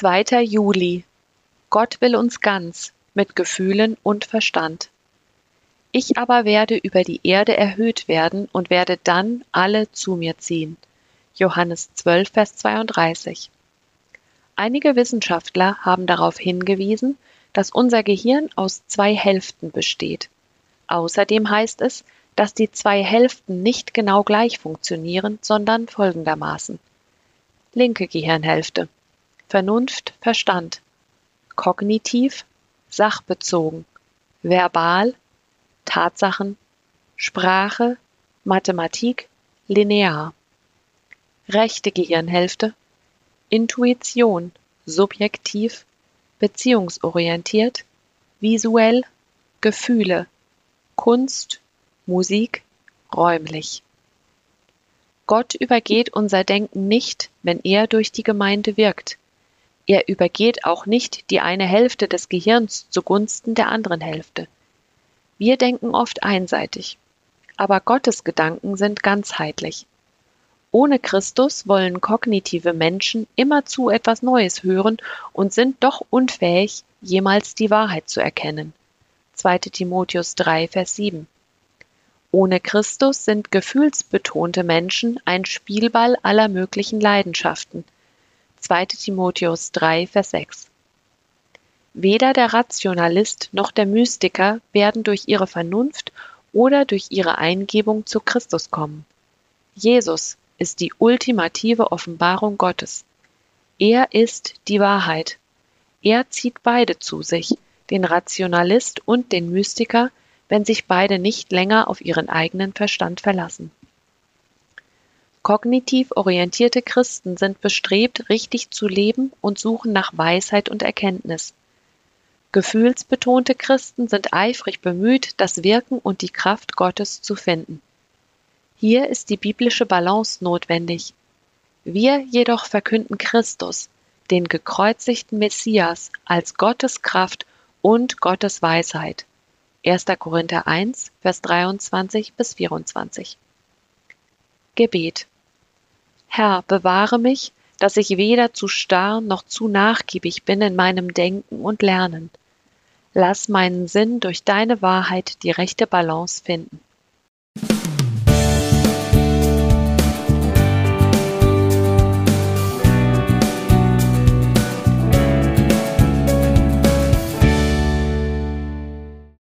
2. Juli. Gott will uns ganz, mit Gefühlen und Verstand. Ich aber werde über die Erde erhöht werden und werde dann alle zu mir ziehen. Johannes 12, Vers 32. Einige Wissenschaftler haben darauf hingewiesen, dass unser Gehirn aus zwei Hälften besteht. Außerdem heißt es, dass die zwei Hälften nicht genau gleich funktionieren, sondern folgendermaßen. Linke Gehirnhälfte. Vernunft, Verstand. Kognitiv, sachbezogen. Verbal, Tatsachen. Sprache, Mathematik, linear. Rechte Gehirnhälfte. Intuition, subjektiv, beziehungsorientiert, visuell, Gefühle, Kunst, Musik, räumlich. Gott übergeht unser Denken nicht, wenn er durch die Gemeinde wirkt. Er übergeht auch nicht die eine Hälfte des Gehirns zugunsten der anderen Hälfte. Wir denken oft einseitig, aber Gottes Gedanken sind ganzheitlich. Ohne Christus wollen kognitive Menschen immerzu etwas Neues hören und sind doch unfähig, jemals die Wahrheit zu erkennen. 2. Timotheus 3, Vers 7. Ohne Christus sind gefühlsbetonte Menschen ein Spielball aller möglichen Leidenschaften. 2. Timotheus 3, Vers 6. Weder der Rationalist noch der Mystiker werden durch ihre Vernunft oder durch ihre Eingebung zu Christus kommen. Jesus ist die ultimative Offenbarung Gottes. Er ist die Wahrheit. Er zieht beide zu sich, den Rationalist und den Mystiker, wenn sich beide nicht länger auf ihren eigenen Verstand verlassen. Kognitiv orientierte Christen sind bestrebt, richtig zu leben und suchen nach Weisheit und Erkenntnis. Gefühlsbetonte Christen sind eifrig bemüht, das Wirken und die Kraft Gottes zu finden. Hier ist die biblische Balance notwendig. Wir jedoch verkünden Christus, den gekreuzigten Messias, als Gottes Kraft und Gottes Weisheit. 1. Korinther 1, Vers 23 bis 24. Gebet. Herr, bewahre mich, dass ich weder zu starr noch zu nachgiebig bin in meinem Denken und Lernen. Lass meinen Sinn durch deine Wahrheit die rechte Balance finden.